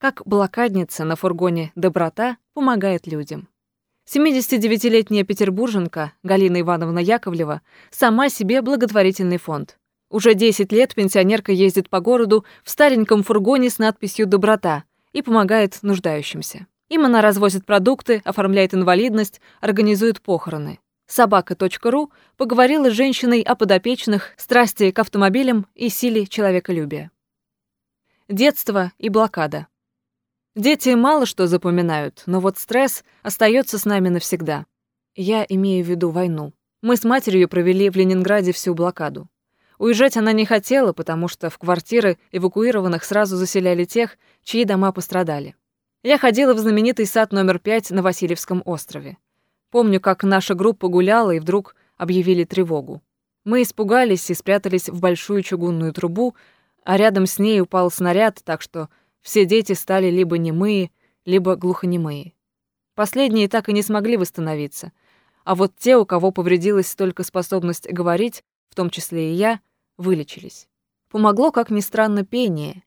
Как блокадница на фургоне «Доброта» помогает людям. 79-летняя петербурженка Галина Ивановна Яковлева сама себе благотворительный фонд. Уже 10 лет пенсионерка ездит по городу в стареньком фургоне с надписью «Доброта» и помогает нуждающимся. Им она развозит продукты, оформляет инвалидность, организует похороны. Собака.ру поговорила с женщиной о подопечных, страсти к автомобилям и силе человеколюбия. Детство и блокада. Дети мало что запоминают, но вот стресс остается с нами навсегда. Я имею в виду войну. Мы с матерью провели в Ленинграде всю блокаду. Уезжать она не хотела, потому что в квартиры эвакуированных сразу заселяли тех, чьи дома пострадали. Я ходила в знаменитый сад номер 5 на Васильевском острове. Помню, как наша группа гуляла, и вдруг объявили тревогу. Мы испугались и спрятались в большую чугунную трубу, а рядом с ней упал снаряд, так что все дети стали либо немые, либо глухонемые. Последние так и не смогли восстановиться, а вот те, у кого повредилась только способность говорить, в том числе и я, вылечились. Помогло, как ни странно, пение.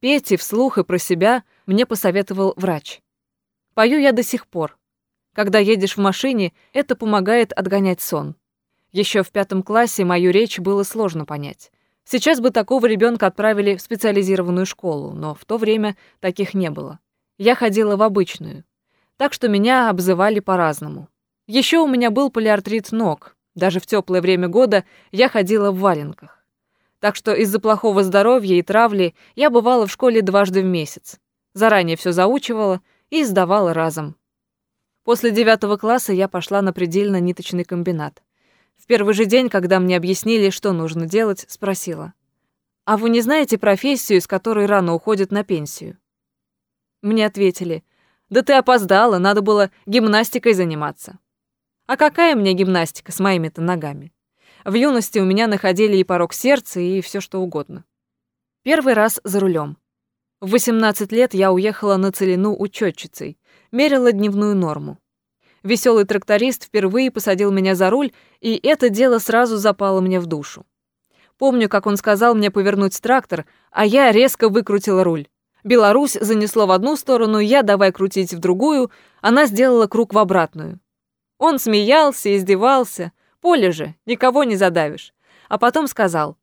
Петь и вслух и про себя мне посоветовал врач. Пою я до сих пор. Когда едешь в машине, это помогает отгонять сон. Еще в пятом классе мою речь было сложно понять. Сейчас бы такого ребенка отправили в специализированную школу, но в то время таких не было. Я ходила в обычную. Так что меня обзывали по-разному. Еще у меня был полиартрит ног. Даже в теплое время года я ходила в валенках. Так что из-за плохого здоровья и травли я бывала в школе дважды в месяц. Заранее все заучивала и сдавала разом. После девятого класса я пошла на предельно-ниточный комбинат. В первый же день, когда мне объяснили, что нужно делать, спросила. «А вы не знаете профессию, с которой рано уходят на пенсию?» Мне ответили. «Да ты опоздала, надо было гимнастикой заниматься». А какая мне гимнастика с моими-то ногами? В юности у меня находили и порог сердца, и все что угодно. Первый раз за рулем. В 18 лет я уехала на целину учетчицей, мерила дневную норму. Веселый тракторист впервые посадил меня за руль, и это дело сразу запало мне в душу. Помню, как он сказал мне повернуть трактор, а я резко выкрутила руль. Беларусь занесло в одну сторону, я давай крутить в другую, она сделала круг в обратную. Он смеялся, издевался. Поле же, никого не задавишь. А потом сказал,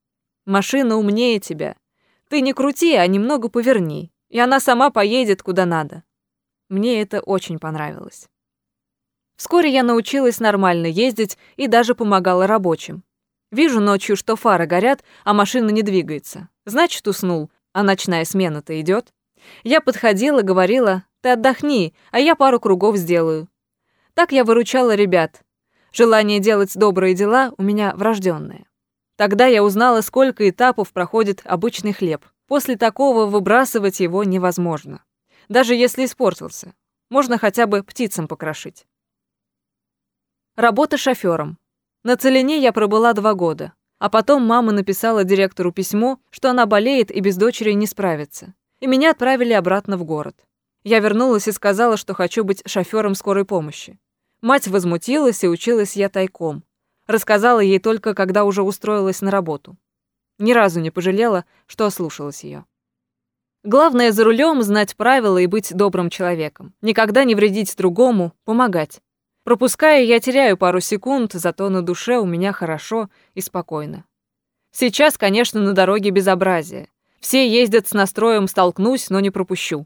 «Машина умнее тебя. Ты не крути, а немного поверни, и она сама поедет куда надо». Мне это очень понравилось. Вскоре я научилась нормально ездить и даже помогала рабочим. Вижу ночью, что фары горят, а машина не двигается. Значит, уснул, а ночная смена-то идет. Я подходила, говорила, ты отдохни, а я пару кругов сделаю. Так я выручала ребят. Желание делать добрые дела у меня врожденное. Тогда я узнала, сколько этапов проходит обычный хлеб. После такого выбрасывать его невозможно. Даже если испортился. Можно хотя бы птицам покрошить. Работа шофёром. На Целине я пробыла два года. А потом мама написала директору письмо, что она болеет и без дочери не справится. И меня отправили обратно в город. Я вернулась и сказала, что хочу быть шофёром скорой помощи. Мать возмутилась, и училась я тайком. Рассказала ей только, когда уже устроилась на работу. Ни разу не пожалела, что ослушалась её. Главное за рулем знать правила и быть добрым человеком. Никогда не вредить другому, помогать. Пропуская, я теряю пару секунд, зато на душе у меня хорошо и спокойно. Сейчас, конечно, на дороге безобразие. Все ездят с настроем «столкнусь, но не пропущу».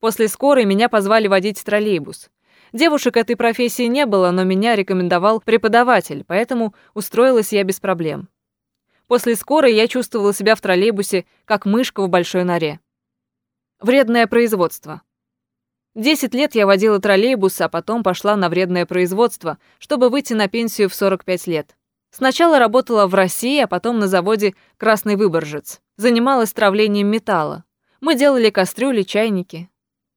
После скорой меня позвали водить троллейбус. Девушек этой профессии не было, но меня рекомендовал преподаватель, поэтому устроилась я без проблем. После скорой я чувствовала себя в троллейбусе, как мышка в большой норе. Вредное производство. Десять лет я водила троллейбус, а потом пошла на вредное производство, чтобы выйти на пенсию в 45 лет. Сначала работала в России, а потом на заводе «Красный Выборжец». Занималась травлением металла. Мы делали кастрюли, чайники.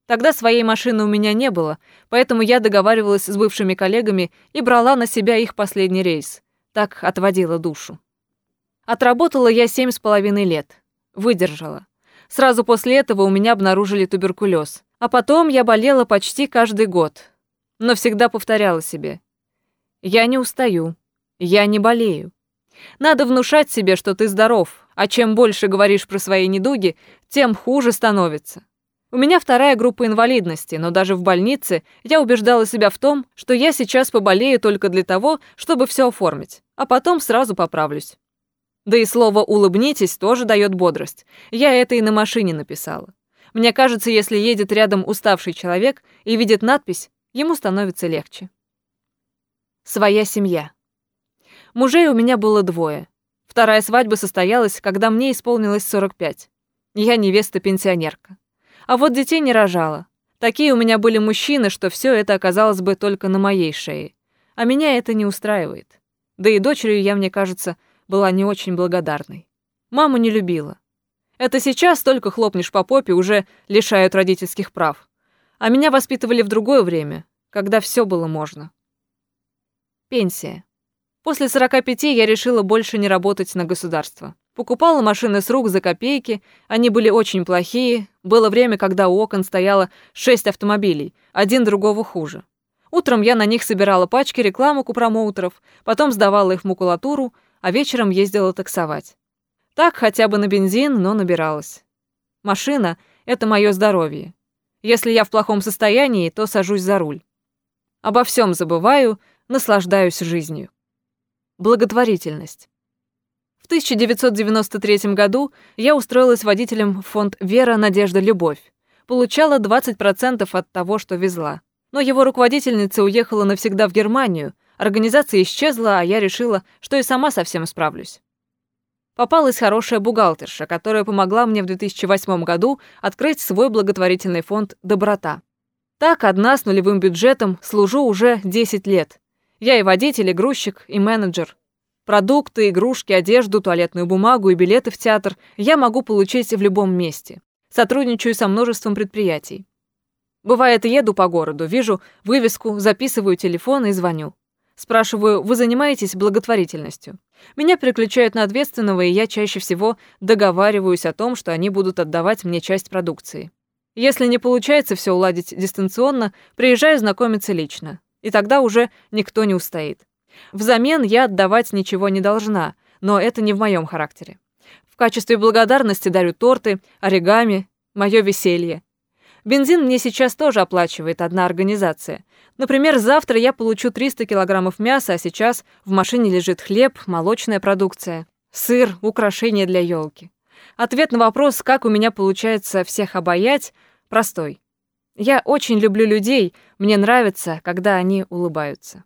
Тогда своей машины у меня не было, поэтому я договаривалась с бывшими коллегами и брала на себя их последний рейс. Так отводила душу. Отработала я семь с половиной лет. Выдержала. Сразу после этого у меня обнаружили туберкулез. А потом я болела почти каждый год, но всегда повторяла себе. Я не устаю, я не болею. Надо внушать себе, что ты здоров, а чем больше говоришь про свои недуги, тем хуже становится. У меня вторая группа инвалидности, но даже в больнице я убеждала себя в том, что я сейчас поболею только для того, чтобы все оформить, а потом сразу поправлюсь. Да и слово «улыбнитесь» тоже дает бодрость. Я это и на машине написала. Мне кажется, если едет рядом уставший человек и видит надпись, ему становится легче. Своя семья. Мужей у меня было двое. Вторая свадьба состоялась, когда мне исполнилось 45. Я невеста-пенсионерка. А вот детей не рожала. Такие у меня были мужчины, что все это оказалось бы только на моей шее. А меня это не устраивает. Да и дочерью я, мне кажется, была не очень благодарной. Маму не любила. Это сейчас только хлопнешь по попе, уже лишают родительских прав. А меня воспитывали в другое время, когда все было можно. Пенсия. После 45 я решила больше не работать на государство. Покупала машины с рук за копейки, они были очень плохие. Было время, когда у окон стояло шесть автомобилей, один другого хуже. Утром я на них собирала пачки рекламок у промоутеров, потом сдавала их в макулатуру, а вечером ездила таксовать. Так хотя бы на бензин, но набиралась. Машина — это мое здоровье. Если я в плохом состоянии, то сажусь за руль. Обо всем забываю, наслаждаюсь жизнью. Благотворительность. В 1993 году я устроилась водителем в фонд «Вера, Надежда, Любовь». Получала 20% от того, что везла. Но его руководительница уехала навсегда в Германию, Организация исчезла, а я решила, что и сама совсем справлюсь. Попалась хорошая бухгалтерша, которая помогла мне в 2008 году открыть свой благотворительный фонд «Доброта». Так, одна с нулевым бюджетом, служу уже 10 лет. Я и водитель, и грузчик, и менеджер. Продукты, игрушки, одежду, туалетную бумагу и билеты в театр я могу получить в любом месте. Сотрудничаю со множеством предприятий. Бывает, еду по городу, вижу вывеску, записываю телефон и звоню. Спрашиваю, вы занимаетесь благотворительностью? Меня переключают на ответственного, и я чаще всего договариваюсь о том, что они будут отдавать мне часть продукции. Если не получается все уладить дистанционно, приезжаю знакомиться лично. И тогда уже никто не устоит. Взамен я отдавать ничего не должна, но это не в моем характере. В качестве благодарности дарю торты, оригами, мое веселье. Бензин мне сейчас тоже оплачивает одна организация. Например, завтра я получу 300 килограммов мяса, а сейчас в машине лежит хлеб, молочная продукция, сыр, украшения для елки. Ответ на вопрос, как у меня получается всех обаять, простой. Я очень люблю людей, мне нравится, когда они улыбаются.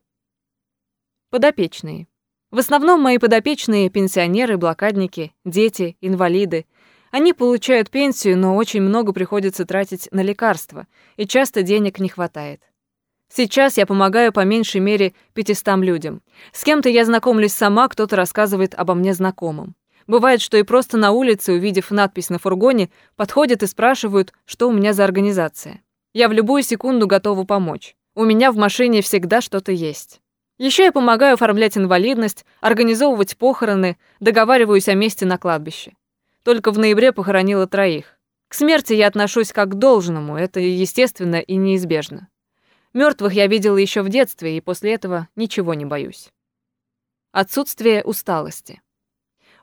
Подопечные. В основном мои подопечные – пенсионеры, блокадники, дети, инвалиды – они получают пенсию, но очень много приходится тратить на лекарства, и часто денег не хватает. Сейчас я помогаю по меньшей мере 500 людям. С кем-то я знакомлюсь сама, кто-то рассказывает обо мне знакомым. Бывает, что и просто на улице, увидев надпись на фургоне, подходят и спрашивают, что у меня за организация. Я в любую секунду готова помочь. У меня в машине всегда что-то есть. Еще я помогаю оформлять инвалидность, организовывать похороны, договариваюсь о месте на кладбище. Только в ноябре похоронила троих. К смерти я отношусь как к должному, это естественно и неизбежно. Мертвых я видела еще в детстве, и после этого ничего не боюсь. Отсутствие усталости.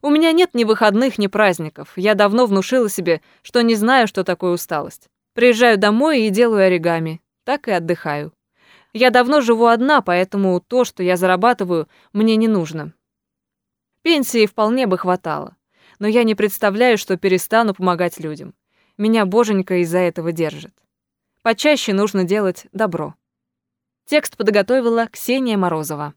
У меня нет ни выходных, ни праздников. Я давно внушила себе, что не знаю, что такое усталость. Приезжаю домой и делаю оригами. Так и отдыхаю. Я давно живу одна, поэтому то, что я зарабатываю, мне не нужно. Пенсии вполне бы хватало но я не представляю, что перестану помогать людям. Меня боженька из-за этого держит. Почаще нужно делать добро. Текст подготовила Ксения Морозова.